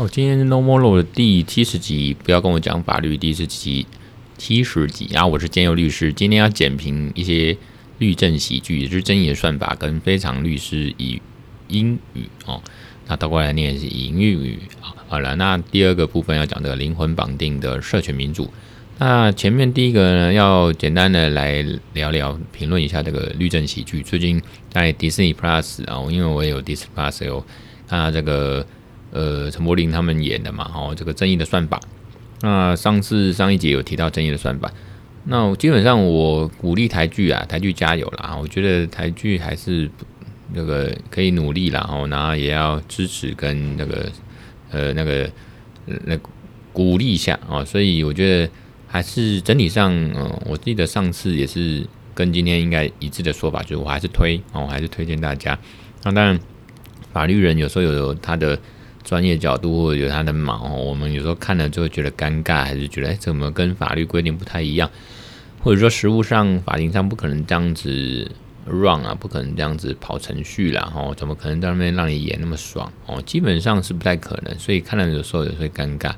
哦，今天是 No More Law 的第七十集，不要跟我讲法律第十集七十集啊！我是兼佑律师，今天要简评一些律政喜剧，也就是争议的算法跟非常律师以英语哦，那倒过来念是以英语。好了，那第二个部分要讲这个灵魂绑定的社群民主。那前面第一个呢，要简单的来聊聊评论一下这个律政喜剧。最近在 Disney Plus 啊，因为我也有 Disney Plus 有看到这个。呃，陈柏霖他们演的嘛，哦，这个正义的算法。那上次上一节有提到正义的算法，那基本上我鼓励台剧啊，台剧加油啦！我觉得台剧还是那个可以努力啦，然后也要支持跟那个呃那个那鼓励一下啊。所以我觉得还是整体上，嗯，我记得上次也是跟今天应该一致的说法，就是我还是推哦，我还是推荐大家。那当然，法律人有时候有他的。专业角度或者有他的毛，我们有时候看了就会觉得尴尬，还是觉得哎，怎么跟法律规定不太一样？或者说实务上法庭上不可能这样子 run 啊，不可能这样子跑程序啦，哦，怎么可能在那边让你演那么爽？哦，基本上是不太可能，所以看了有时候也会尴尬。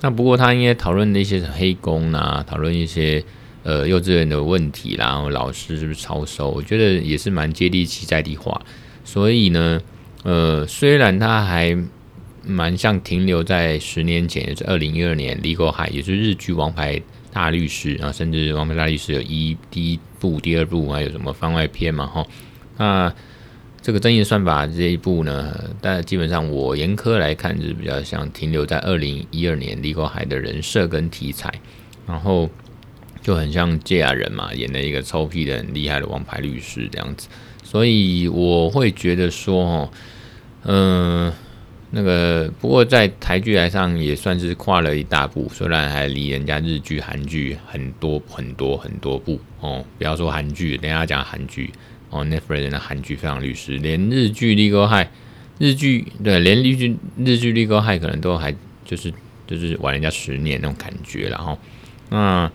那不过他应该讨论那些黑工啊，讨论一些呃幼稚园的问题啦，然后老师是不是超收？我觉得也是蛮接地气在地化。所以呢，呃，虽然他还。蛮像停留在十年前，也是二零一二年《李国海》，也是日剧《王牌大律师》啊，甚至《王牌大律师》有一第一部、第二部，还有什么番外篇嘛？哈，那这个争议算法这一部呢，但基本上我严苛来看，是比较像停留在二零一二年《李国海》的人设跟题材，然后就很像堺雅人嘛，演了一个臭屁的很厉害的王牌律师这样子，所以我会觉得说，哦，嗯。那个不过在台剧来上也算是跨了一大步，虽然还离人家日剧、韩剧很多很多很多步哦。不要说韩剧，等下讲韩剧哦。Netflix 的韩剧非常律师，连日剧《Legal High》日剧对，连日剧日剧《Legal High》可能都还就是就是晚人家十年那种感觉，然后那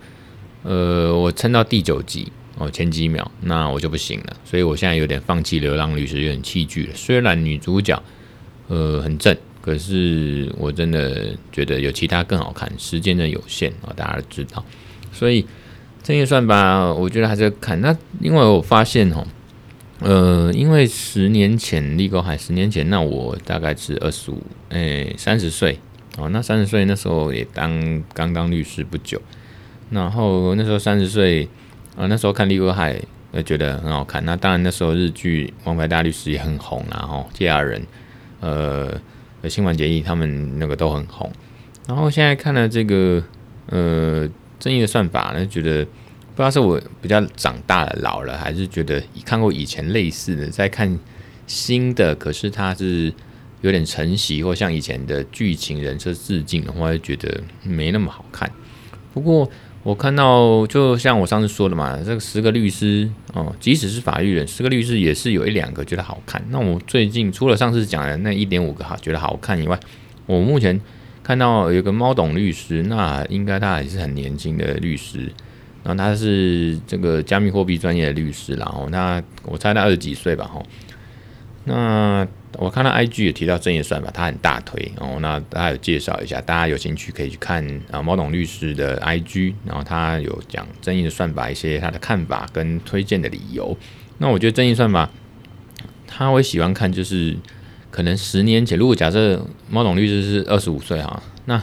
呃我撑到第九集哦前几秒，那我就不行了，所以我现在有点放弃《流浪律师》，有点弃剧了。虽然女主角。呃，很正，可是我真的觉得有其他更好看，时间的有限啊，大家知道，所以争议算吧，我觉得还是要看。那因为我发现哦，呃，因为十年前 Legal High，十年前那我大概是二十五，哎，三十岁哦，那三十岁那时候也当刚当律师不久，然后那时候三十岁啊，那时候看 Legal High，我觉得很好看。那当然那时候日剧《王牌大律师》也很红，然后堺雅人。呃，新垣结衣他们那个都很红，然后现在看了这个呃正义的算法呢，觉得不知道是我比较长大了老了，还是觉得看过以前类似的，再看新的，可是它是有点承袭或像以前的剧情人设致敬的话，就觉得没那么好看。不过。我看到，就像我上次说的嘛，这个十个律师哦，即使是法律人，十个律师也是有一两个觉得好看。那我最近除了上次讲的那一点五个好觉得好看以外，我目前看到有个猫董律师，那应该他还是很年轻的律师，然后他是这个加密货币专业的律师，然后那我猜他二十几岁吧，哈，那。我看到 IG 也提到争议算法，他很大推哦。那大家有介绍一下，大家有兴趣可以去看啊，毛董律师的 IG，然后他有讲争议的算法一些他的看法跟推荐的理由。那我觉得争议算法，他会喜欢看，就是可能十年前，如果假设毛董律师是二十五岁哈，那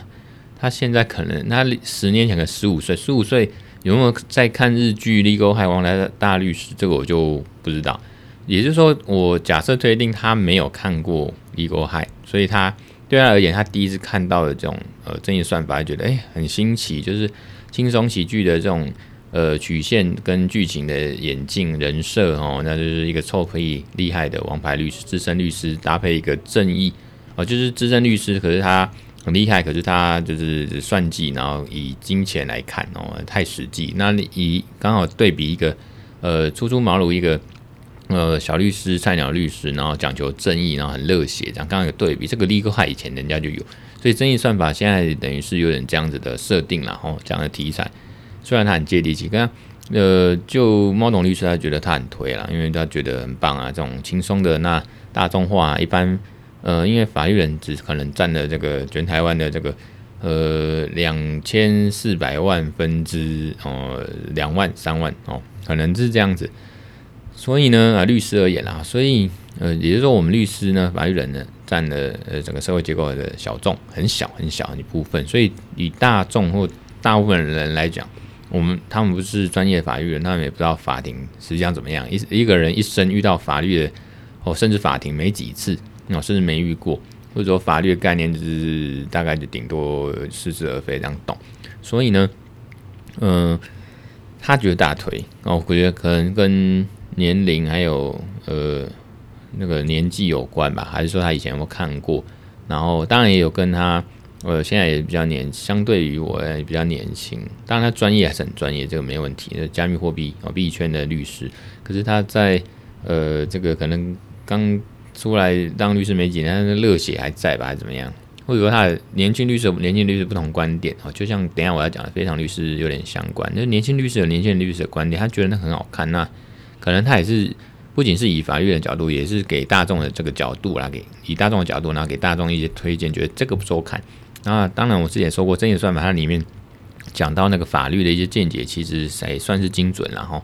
他现在可能他十年前的十五岁，十五岁有没有在看日剧《Legal High》王牌大律师？这个我就不知道。也就是说，我假设推定他没有看过《Legal High》，所以他对他而言，他第一次看到的这种呃正义算法，觉得诶、欸、很新奇，就是轻松喜剧的这种呃曲线跟剧情的演进人设哦，那就是一个臭屁厉害的王牌律师、资深律师搭配一个正义哦，就是资深律师，可是他很厉害，可是他就是算计，然后以金钱来看哦，太实际。那以刚好对比一个呃初出茅庐一个。呃，小律师、菜鸟律师，然后讲求正义，然后很热血，这样刚刚有对比，这个 Legal High 以前人家就有，所以争议算法现在等于是有点这样子的设定了，吼，这样的题材，虽然他很接地气，刚呃，就猫董律师他觉得他很推了，因为他觉得很棒啊，这种轻松的那大众化，一般呃，因为法律人只可能占了这个全台湾的这个呃两千四百万分之哦两万三万哦，可能是这样子。所以呢，啊，律师而言啦，所以呃，也就是说，我们律师呢，法律人呢，占了呃整个社会结构的小众，很小很小一部分。所以以大众或大部分人来讲，我们他们不是专业法律人，他们也不知道法庭实际上怎么样。一一个人一生遇到法律的，哦，甚至法庭没几次，哦，甚至没遇过，或者说法律的概念就是大概就顶多似是而非这样懂。所以呢，嗯、呃，他觉得大腿哦，我觉得可能跟年龄还有呃那个年纪有关吧，还是说他以前有没有看过？然后当然也有跟他呃现在也比较年，相对于我也比较年轻。当然他专业还是很专业，这个没问题。加密货币哦币圈的律师，可是他在呃这个可能刚出来当律师没几年，他的热血还在吧，还是怎么样？或者说他的年轻律师年轻律师不同观点哦，就像等下我要讲的非常律师有点相关。就年轻律师有年轻律师的观点，他觉得那很好看那。可能他也是不仅是以法律的角度，也是给大众的这个角度来给以大众的角度，然后给大众一些推荐，觉得这个不错看。那当然，我之前说过，争议算法它里面讲到那个法律的一些见解，其实还算是精准，然后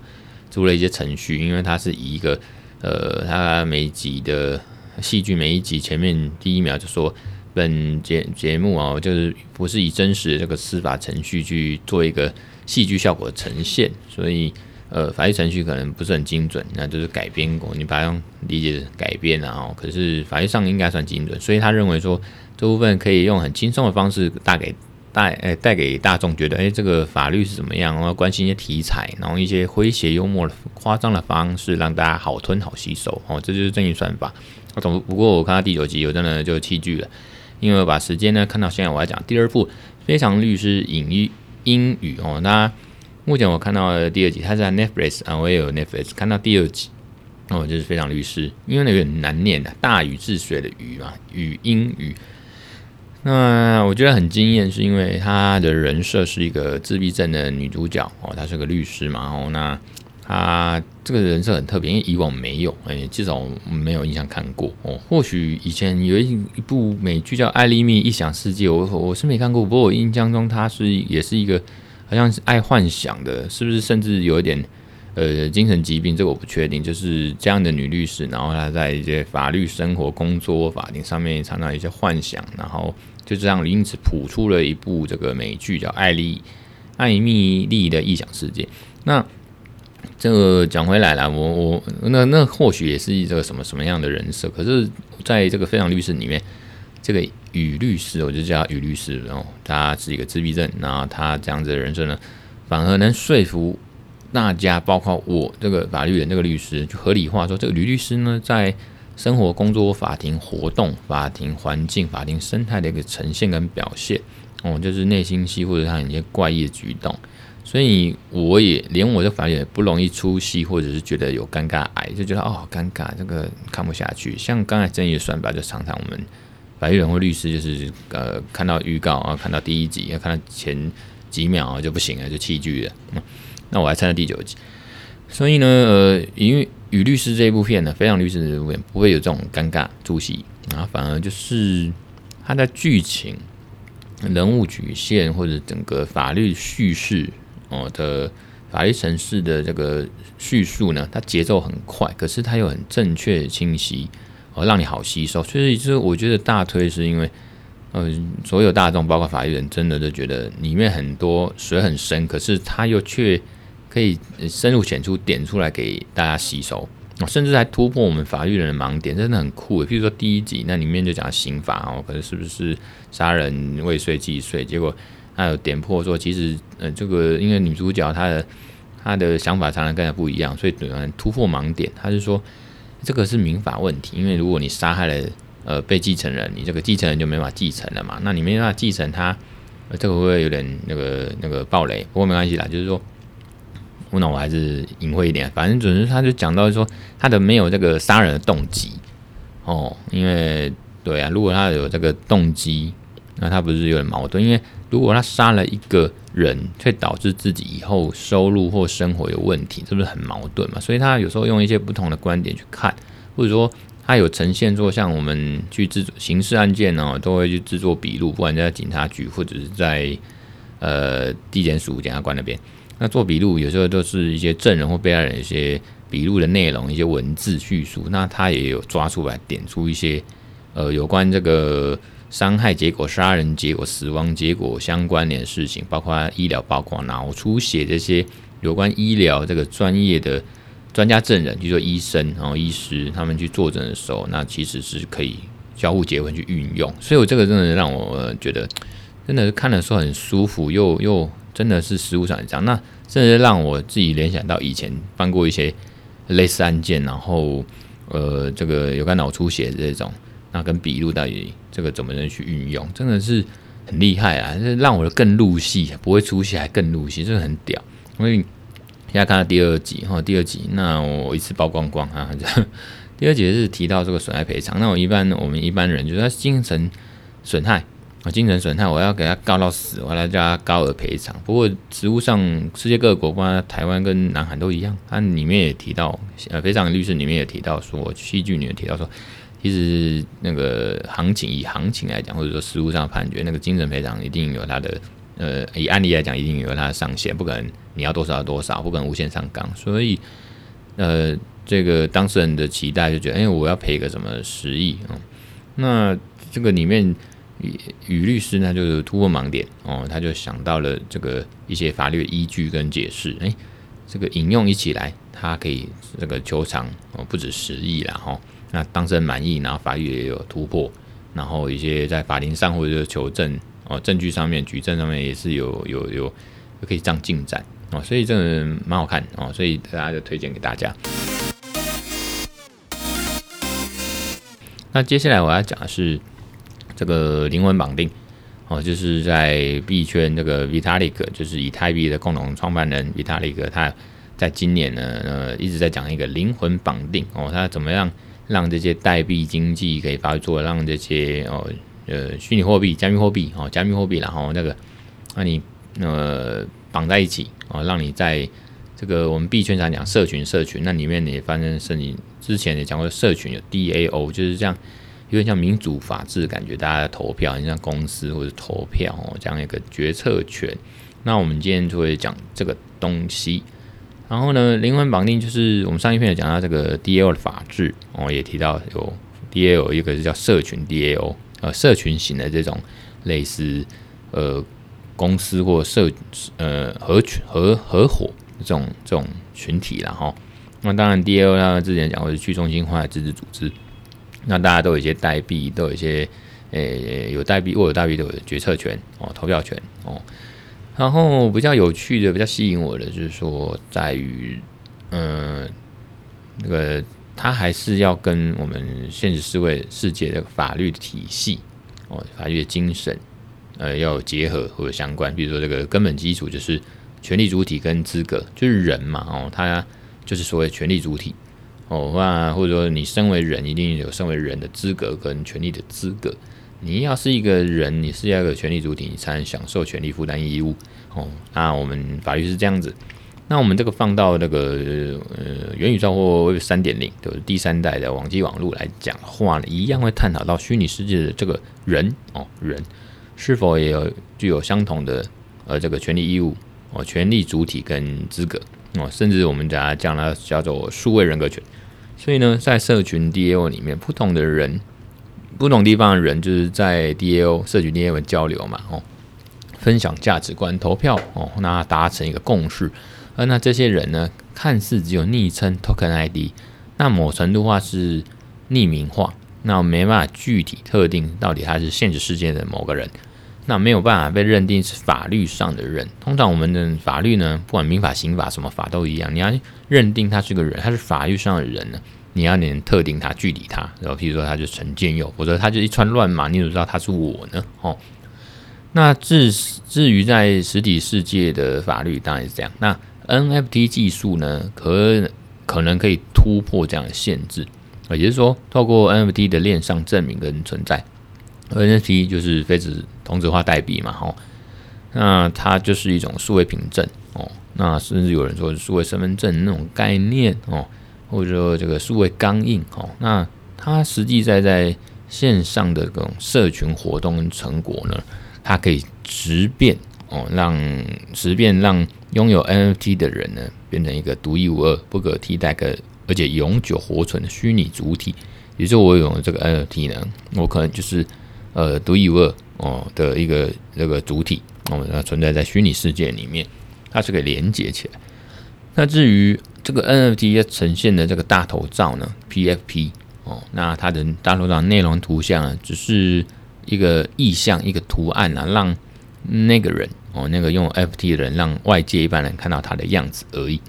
出了一些程序，因为它是以一个呃，它每一集的戏剧每一集前面第一秒就说本节节目哦，就是不是以真实的这个司法程序去做一个戏剧效果呈现，所以。呃，法律程序可能不是很精准，那就是改编过，你把它用理解改编了哦，可是法律上应该算精准，所以他认为说这部分可以用很轻松的方式带给带诶带给大众，觉得诶这个法律是怎么样，然后关心一些题材，然后一些诙谐幽默的夸张的方式，让大家好吞好吸收哦，这就是正义算法。总不过我看到第九集，我真的就弃剧了，因为我把时间呢看到现在，我要讲第二部《非常律师尹英英语》哦，那。目前我看到的第二集，它在 Netflix 啊，我也有 Netflix 看到第二集哦，就是非常律师，因为那个很难念的，大禹治水的禹嘛，禹英语。那我觉得很惊艳，是因为他的人设是一个自闭症的女主角哦，她是个律师嘛哦，那她这个人设很特别，因为以往没有，哎，至少没有印象看过哦。或许以前有一一部美剧叫《艾丽密异想世界》，我我是没看过，不过我印象中她是也是一个。好像是爱幻想的，是不是？甚至有一点呃精神疾病，这个我不确定。就是这样的女律师，然后她在一些法律、生活、工作、法庭上面常常有一些幻想，然后就这样因此谱出了一部这个美剧叫《艾丽艾蜜丽的异想世界》。那这个讲回来了，我我那那或许也是这个什么什么样的人设？可是在这个非常律师里面。这个禹律师，我就叫禹律师。然后他是一个自闭症，然后他这样子的人生呢，反而能说服大家，包括我这个法律人、这个律师，就合理化说，这个吕律师呢，在生活、工作、法庭活动、法庭环境、法庭生态的一个呈现跟表现，哦，就是内心戏或者他一些怪异的举动，所以我也连我这法律也不容易出戏，或者是觉得有尴尬癌，就觉得哦，好尴尬，这个看不下去。像刚才争议算法，就常常我们。法律人或律师就是呃，看到预告啊，看到第一集，要看到前几秒啊就不行了，就弃剧了。那我还撑到第九集，所以呢，呃，因为与律师这一部片呢，非常律师这部片不会有这种尴尬出戏，然后反而就是它的剧情、人物曲线或者整个法律叙事哦的法律程序的这个叙述呢，它节奏很快，可是它又很正确清晰。哦，让你好吸收，所以就我觉得大推是因为，呃，所有大众包括法律人真的都觉得里面很多水很深，可是他又却可以深入浅出点出来给大家吸收，甚至还突破我们法律人的盲点，真的很酷。譬如说第一集那里面就讲刑法哦，可是是不是杀人未遂既遂？结果他有点破说，其实呃这个因为女主角她的她的想法常常跟他不一样，所以突然突破盲点，他是说。这个是民法问题，因为如果你杀害了呃被继承人，你这个继承人就没法继承了嘛。那你没办法继承他，这个会不会有点那个那个暴雷？不过没关系啦，就是说，我那我还是隐晦一点，反正总之他就讲到说他的没有这个杀人的动机哦，因为对啊，如果他有这个动机，那他不是有点矛盾？因为如果他杀了一个人，却导致自己以后收入或生活有问题，是不是很矛盾嘛？所以他有时候用一些不同的观点去看，或者说他有呈现做像我们去制作刑事案件哦，都会去制作笔录，不管在警察局或者是在呃地检署检察官那边，那做笔录有时候都是一些证人或被害人一些笔录的内容，一些文字叙述，那他也有抓出来点出一些呃有关这个伤害结果、杀人结果、死亡结果相关联的事情，包括医疗，包括脑出血这些有关医疗这个专业的。专家证人，就说医生，然后医师他们去作证的时候，那其实是可以交互结合去运用。所以，我这个真的让我觉得，真的是看的时候很舒服，又又真的是实物上这样。那甚至让我自己联想到以前办过一些类似案件，然后呃，这个有关脑出血的这种，那跟笔录到底这个怎么能去运用，真的是很厉害啊！这让我更入戏，不会出戏还更入戏，真的很屌，因为。现在看到第二集哈，第二集那我一次曝光光啊。第二集是提到这个损害赔偿，那我一般我们一般人就是他精神损害啊，精神损害我要给他告到死，我来叫他高额赔偿。不过实务上世界各个国家，台湾跟南韩都一样，它里面也提到，呃，赔偿律师里面也提到说，戏剧里面提到说，其实那个行情以行情来讲，或者说实务上判决，那个精神赔偿一定有它的。呃，以案例来讲，一定有它的上限，不可能你要多少多少，不可能无限上纲。所以，呃，这个当事人的期待就觉得，哎，我要赔个什么十亿啊、那这个里面，于律师呢，就是突破盲点哦，他就想到了这个一些法律依据跟解释，哎，这个引用一起来，他可以这个求偿哦，不止十亿了哈、哦。那当事人满意，然后法律也有突破，然后一些在法庭上或者求证。哦，证据上面、举证上面也是有有有可以这样进展哦，所以这个蛮好看哦，所以大家就推荐给大家。那接下来我要讲的是这个灵魂绑定哦，就是在币圈这个 Vitalik，就是以太币的共同创办人 Vitalik，他在今年呢呃一直在讲一个灵魂绑定哦，他怎么样让这些代币经济可以发作，让这些哦。呃，虚拟货币、加密货币哦，加密货币，然后那个，那你呃绑在一起哦，让你在这个我们币圈上讲社群，社群那里面你反正是你之前也讲过，社群有 DAO，就是这样有点像民主法治感觉，大家投票，你像公司或者投票哦，这样一个决策权。那我们今天就会讲这个东西。然后呢，灵魂绑定就是我们上一篇有讲到这个 DAO 的法治哦，也提到有 DAO，一个是叫社群 DAO。呃，社群型的这种类似呃公司或社呃合群合合伙这种这种群体了哈。那当然，DAO 他之前讲过是去中心化的自治组织，那大家都有一些代币，都有一些呃、欸、有代币握有代币都有决策权哦，投票权哦。然后比较有趣的、比较吸引我的就是说，在于嗯那个。它还是要跟我们现实社会世界的法律体系哦，法律的精神，呃，要有结合或者相关。比如说，这个根本基础就是权利主体跟资格，就是人嘛，哦，他就是所谓权利主体哦，那或者说你身为人，一定有身为人的资格跟权利的资格。你要是一个人，你是要有权利主体，你才能享受权利负担义务哦。那我们法律是这样子。那我们这个放到那个呃元宇宙或三点零，就是第三代的网际网络来讲话呢，一样会探讨到虚拟世界的这个人哦，人是否也有具有相同的呃这个权利义务哦，权利主体跟资格哦，甚至我们讲它讲它叫做数位人格权。所以呢，在社群 DAO 里面，不同的人，不同地方的人，就是在 DAO 社群 DAO 交流嘛哦，分享价值观，投票哦，那达成一个共识。而那这些人呢，看似只有昵称 Token ID，那某程度话是匿名化，那没办法具体特定到底他是现实世界的某个人，那没有办法被认定是法律上的人。通常我们的法律呢，不管民法、刑法什么法都一样，你要认定他是个人，他是法律上的人呢，你要能特定它距离它。然后譬如说它就陈建佑，或者它就一串乱码，你怎么知道它是我呢？哦，那至至于在实体世界的法律，当然是这样。那 NFT 技术呢，可可能可以突破这样的限制，也就是说，透过 NFT 的链上证明跟存在，NFT 就是非纸同质化代币嘛，吼，那它就是一种数位凭证哦，那甚至有人说数位身份证那种概念哦，或者说这个数位钢印哦，那它实际在在线上的这种社群活动成果呢，它可以直变哦，让直变让拥有 NFT 的人呢，变成一个独一无二、不可替代的，而且永久活存的虚拟主体。也就是我有这个 NFT 呢，我可能就是呃独一无二哦的一个那个主体哦，它存在在虚拟世界里面，它是可以连接起来。那至于这个 NFT 呈现的这个大头照呢，PFP 哦，那它的大头照内容图像啊，只是一个意象，一个图案啊，让那个人哦，那个用 FT 的人，让外界一般人看到他的样子而已。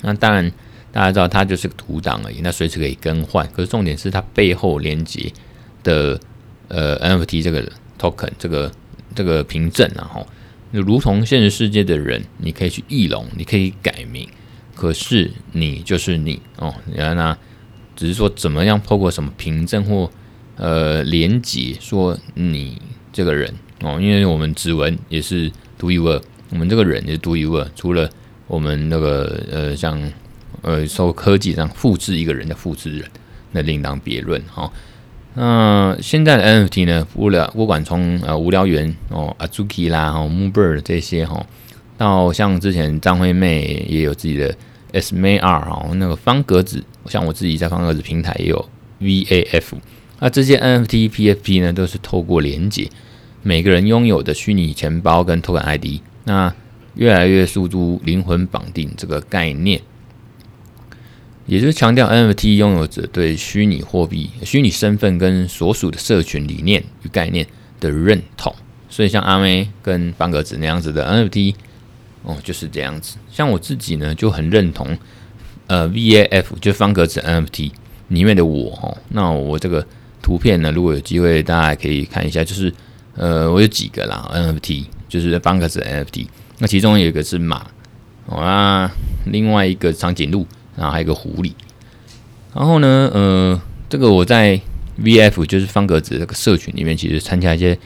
那当然，大家知道它就是个图档而已，那随时可以更换。可是重点是它背后连接的呃 NFT 这个 token 这个这个凭证啊，吼，如同现实世界的人，你可以去易容，你可以改名。可是你就是你哦，然后呢只是说怎么样透过什么凭证或呃连接说你这个人哦，因为我们指纹也是独一无二，我们这个人也是独一无二，除了我们那个呃像呃受科技上复制一个人的复制人，那另当别论哈。那现在的 NFT 呢，无聊不管从呃无聊猿哦，Azuki 啦，哦，Moonbird 这些哈。到像之前张惠妹也有自己的 SMAR 哦，那个方格子，像我自己在方格子平台也有 VAF，那这些 NFT PFP 呢，都是透过连接每个人拥有的虚拟钱包跟 Token ID，那越来越诉诸灵魂绑定这个概念，也就是强调 NFT 拥有者对虚拟货币、虚拟身份跟所属的社群理念与概念的认同，所以像阿妹跟方格子那样子的 NFT。哦，就是这样子。像我自己呢，就很认同，呃，VAF 就方格子 NFT 里面的我哦。那我这个图片呢，如果有机会，大家可以看一下。就是呃，我有几个啦，NFT 就是方格子 NFT。那其中有一个是马，哦，那另外一个长颈鹿，然后还有一个狐狸。然后呢，呃，这个我在 V F 就是方格子这个社群里面，其实参加一些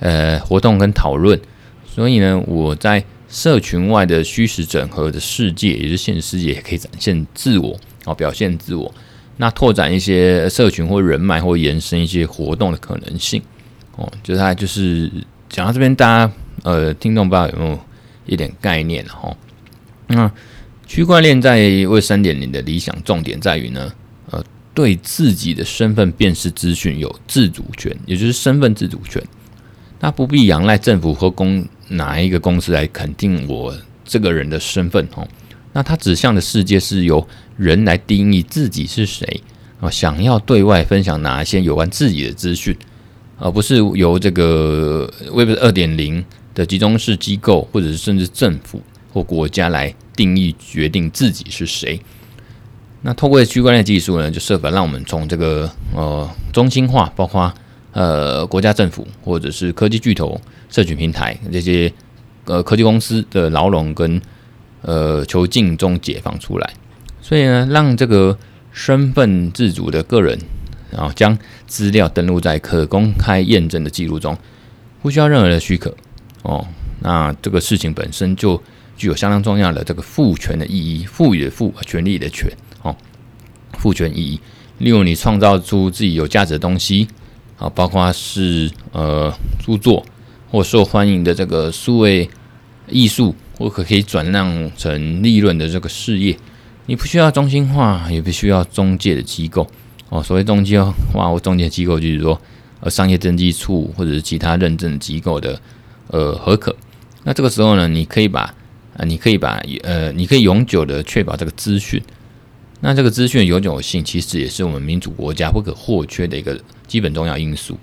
呃活动跟讨论。所以呢，我在社群外的虚实整合的世界，也就是现实世界，也可以展现自我，哦，表现自我，那拓展一些社群或人脉，或延伸一些活动的可能性，哦，就是它就是讲到这边，大家呃，听众不知道有没有一点概念哈？那区块链在 Web 三点零的理想重点在于呢，呃，对自己的身份辨识资讯有自主权，也就是身份自主权，那不必仰赖政府或公。哪一个公司来肯定我这个人的身份？哦，那它指向的世界是由人来定义自己是谁啊？想要对外分享哪一些有关自己的资讯，而不是由这个 Web 二点零的集中式机构，或者是甚至政府或国家来定义决定自己是谁。那透过区块链技术呢，就设法让我们从这个呃中心化，包括呃国家政府或者是科技巨头。社群平台这些呃科技公司的牢笼跟呃囚禁中解放出来，所以呢，让这个身份自主的个人，然后将资料登录在可公开验证的记录中，不需要任何的许可哦。那这个事情本身就具有相当重要的这个赋权的意义，赋予的赋，权利的权哦，赋权意义。例如，你创造出自己有价值的东西啊，包括是呃著作。或受欢迎的这个数位艺术，或可可以转让成利润的这个事业，你不需要中心化，也不需要中介的机构哦。所谓中介化或中介机构，就是说呃商业登记处或者是其他认证机构的呃核可。那这个时候呢，你可以把啊，你可以把呃，你可以永久的确保这个资讯。那这个资讯永久性，其实也是我们民主国家不可或缺的一个基本重要因素。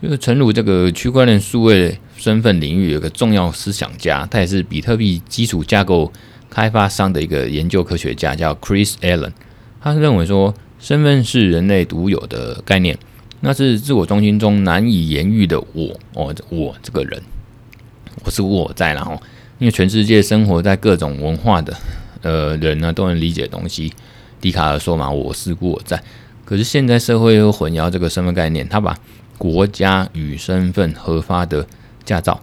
就是诚如这个区块链数位身份领域有个重要思想家，他也是比特币基础架构开发商的一个研究科学家，叫 Chris Allen。他认为说，身份是人类独有的概念，那是自我中心中难以言喻的我哦，我这个人，我是我在，然后因为全世界生活在各种文化的呃人呢，都能理解东西。笛卡尔说嘛，我是故我在。可是现在社会又混淆这个身份概念，他把国家与身份合发的驾照，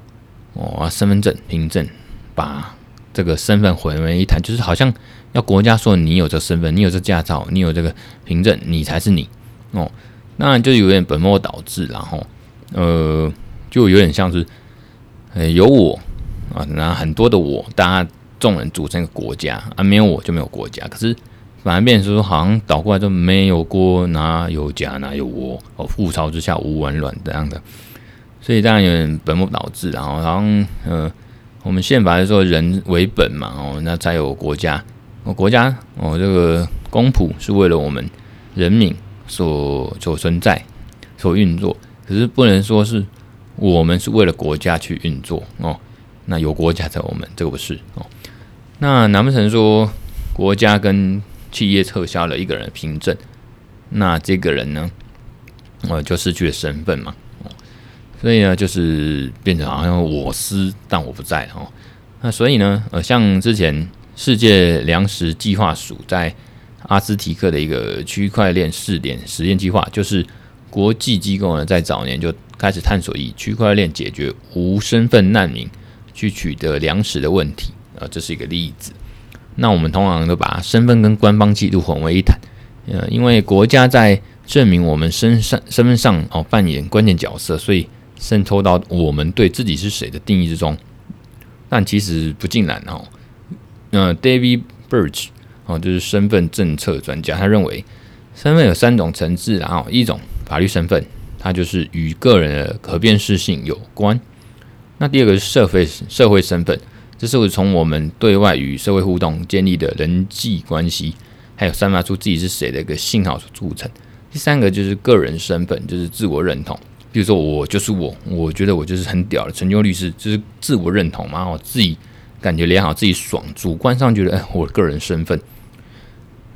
哦，身份证凭证，把这个身份混为一谈，就是好像要国家说你有这身份，你有这驾照，你有这个凭证，你才是你哦，那就有点本末倒置，然后呃，就有点像是呃有我啊，那很多的我，大家众人组成一个国家啊，没有我就没有国家，可是反而变成说好像倒过来就没有国哪有家哪有我哦，覆巢之下无完卵这样的，所以当然有点本末倒置，然后好像呃。我们宪法是说人为本嘛，哦，那才有国家。哦，国家哦，这个公仆是为了我们人民所所存在、所运作。可是不能说是我们是为了国家去运作哦。那有国家在我们，这个不是哦。那难不成说国家跟企业撤销了一个人的凭证，那这个人呢，呃，就失去了身份嘛？所以呢，就是变成好像我司，但我不在哦。那所以呢，呃，像之前世界粮食计划署在阿兹提克的一个区块链试点实验计划，就是国际机构呢在早年就开始探索以区块链解决无身份难民去取得粮食的问题啊，这是一个例子。那我们通常都把身份跟官方记录混为一谈，呃，因为国家在证明我们身上身份上哦扮演关键角色，所以。渗透到我们对自己是谁的定义之中，但其实不尽然哦。那 David Birch 哦，就是身份政策专家，他认为身份有三种层次，然后一种法律身份，它就是与个人的可辨识性有关。那第二个是社会社会身份，这是从我们对外与社会互动建立的人际关系，还有散发出自己是谁的一个信号所组成。第三个就是个人身份，就是自我认同。比如说，我就是我，我觉得我就是很屌的成就律师，就是自我认同嘛，我自己感觉良好，自己爽，主观上觉得，哎，我个人身份。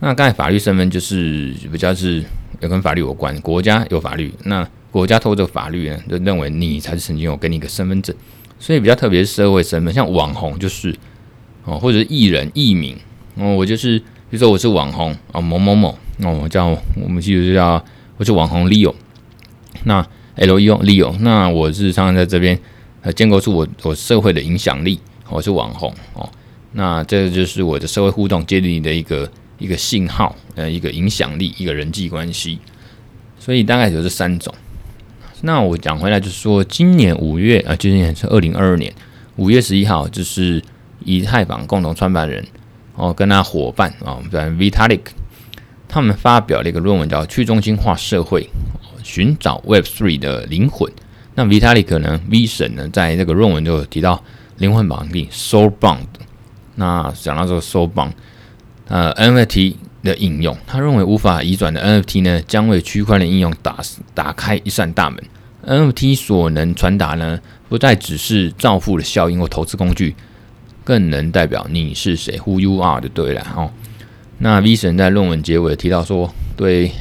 那刚才法律身份就是比较是也跟法律有关，国家有法律，那国家透过法律呢，就认为你才是曾经有给你一个身份证，所以比较特别是社会身份，像网红就是哦，或者是艺人艺名哦，我就是比如说我是网红哦某某某哦，我叫我们记住叫我是网红 Leo，那。Leo Leo，那我是常常在这边呃建构出我我社会的影响力，我是网红哦，那这就是我的社会互动建立的一个一个信号，呃，一个影响力，一个人际关系，所以大概有这三种。那我讲回来就是说，今年五月啊，今年是二零二二年五月十一号，就是以太坊共同创办人哦跟他伙伴啊，比如 Vitalik，他们发表了一个论文叫《去中心化社会》。寻找 Web Three 的灵魂。那 Vitalik 呢？V 神呢？在这个论文就有提到灵魂绑定 （Soul Bond）。那讲到这个 Soul Bond，呃，NFT 的应用，他认为无法移转的 NFT 呢，将为区块链应用打打开一扇大门。NFT 所能传达呢，不再只是造富的效应或投资工具，更能代表你是谁 （Who you are） 就对了。哦，那 V 神在论文结尾提到说，对。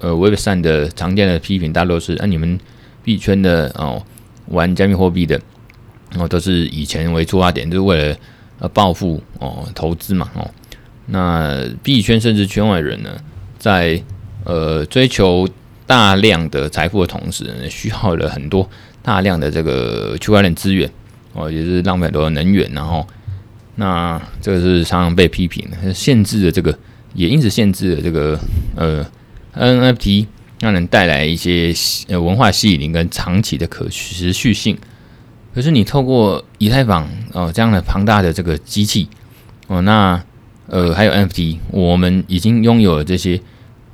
呃，Web 3的常见的批评大多是，啊，你们币圈的哦，玩加密货币的哦，都是以钱为出发点，就是为了呃暴富哦，投资嘛哦。那币圈甚至圈外人呢，在呃追求大量的财富的同时呢，需要了很多大量的这个区块链资源哦，也是浪费很多能源，然后那这个是常常被批评的，限制了这个，也因此限制了这个呃。NFT 让人带来一些呃文化吸引力跟长期的可持续性，可是你透过以太坊哦这样的庞大的这个机器哦，那呃还有 NFT，我们已经拥有了这些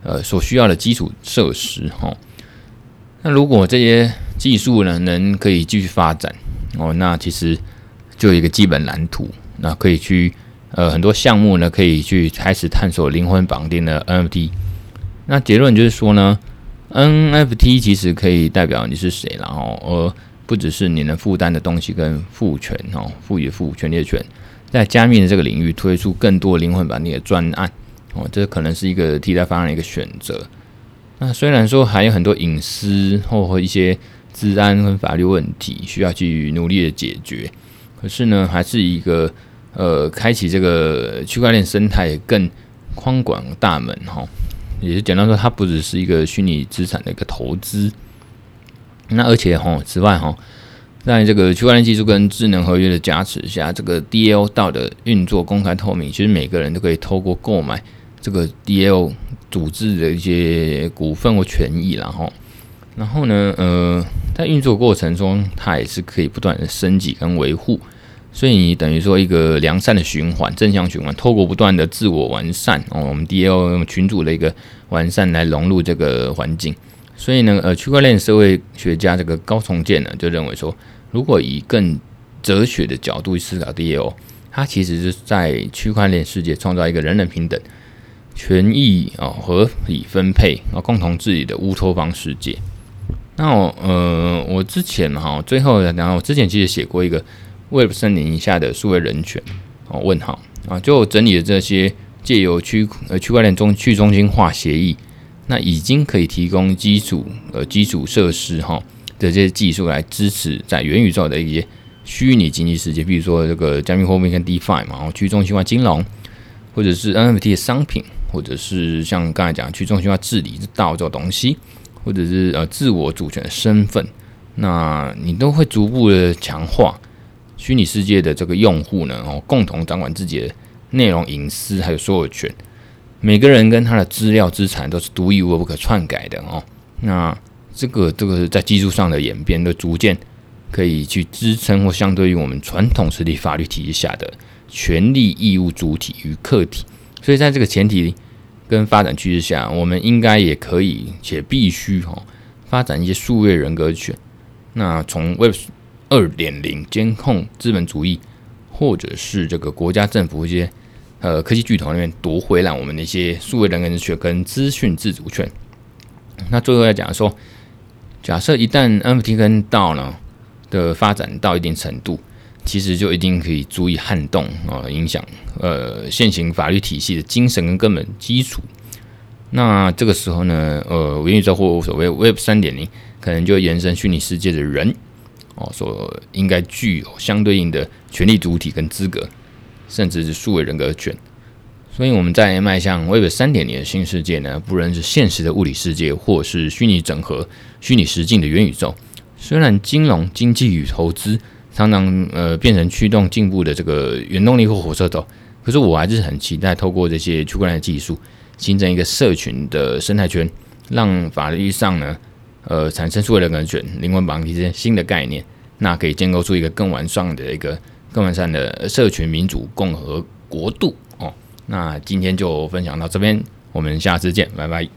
呃所需要的基础设施哦。那如果这些技术呢能可以继续发展哦，那其实就有一个基本蓝图，那可以去呃很多项目呢可以去开始探索灵魂绑定的 NFT。那结论就是说呢，NFT 其实可以代表你是谁，然后而不只是你能负担的东西跟赋权哦，赋予赋权利的权，在加密的这个领域推出更多灵魂版的专案哦，这可能是一个替代方案的一个选择。那虽然说还有很多隐私或和一些治安跟法律问题需要去努力的解决，可是呢，还是一个呃，开启这个区块链生态更宽广大门哈。也是简单说，它不只是一个虚拟资产的一个投资，那而且哈，此外哈，在这个区块链技术跟智能合约的加持下，这个 DAO 道的运作公开透明，其实每个人都可以透过购买这个 DAO 组织的一些股份或权益，然后，然后呢，呃，在运作过程中，它也是可以不断的升级跟维护，所以你等于说一个良善的循环，正向循环，透过不断的自我完善，哦，我们 DAO 用群组的一个完善来融入这个环境，所以呢，呃，区块链社会学家这个高重建呢，就认为说，如果以更哲学的角度去思考 DAO，它其实是在区块链世界创造一个人人平等。权益啊，合理分配啊，共同治理的乌托邦世界。那我呃，我之前哈，最后然后我之前其实写过一个 Web 三点零以下的数位人权哦，问号啊，就整理了这些借由区呃区块链中去中心化协议，那已经可以提供基础呃基础设施哈的这些技术来支持在元宇宙的一些虚拟经济世界，比如说这个加密货币跟 DeFi 嘛，然后去中心化金融，或者是 NFT 的商品。或者是像刚才讲去中心化治理这道这个东西，或者是呃自我主权的身份，那你都会逐步的强化虚拟世界的这个用户呢，哦，共同掌管自己的内容隐私还有所有权，每个人跟他的资料资产都是独一无二不可篡改的哦。那这个这个在技术上的演变，都逐渐可以去支撑或相对于我们传统实体法律体系下的权利义务主体与客体。所以，在这个前提跟发展趋势下，我们应该也可以且必须哈发展一些数位人格权。那从 Web 二点零监控资本主义，或者是这个国家政府一些呃科技巨头那边夺回来我们的一些数位人格权跟资讯自主权。那最后要讲说，假设一旦 NFT 跟到呢的发展到一定程度。其实就一定可以足以撼动啊，影响呃现行法律体系的精神跟根本基础。那这个时候呢，呃，元宇宙或所谓 Web 三点零，可能就延伸虚拟世界的人哦，所应该具有相对应的权利主体跟资格，甚至是数位人格权。所以我们在迈向 Web 三点零的新世界呢，不论是现实的物理世界，或是虚拟整合、虚拟实境的元宇宙，虽然金融、经济与投资。常常呃变成驱动进步的这个原动力或火车头，可是我还是很期待透过这些区块链技术，形成一个社群的生态圈，让法律上呢呃产生数位人格权、灵魂绑定这些新的概念，那可以建构出一个更完善的一个更完善的社群民主共和国度哦。那今天就分享到这边，我们下次见，拜拜。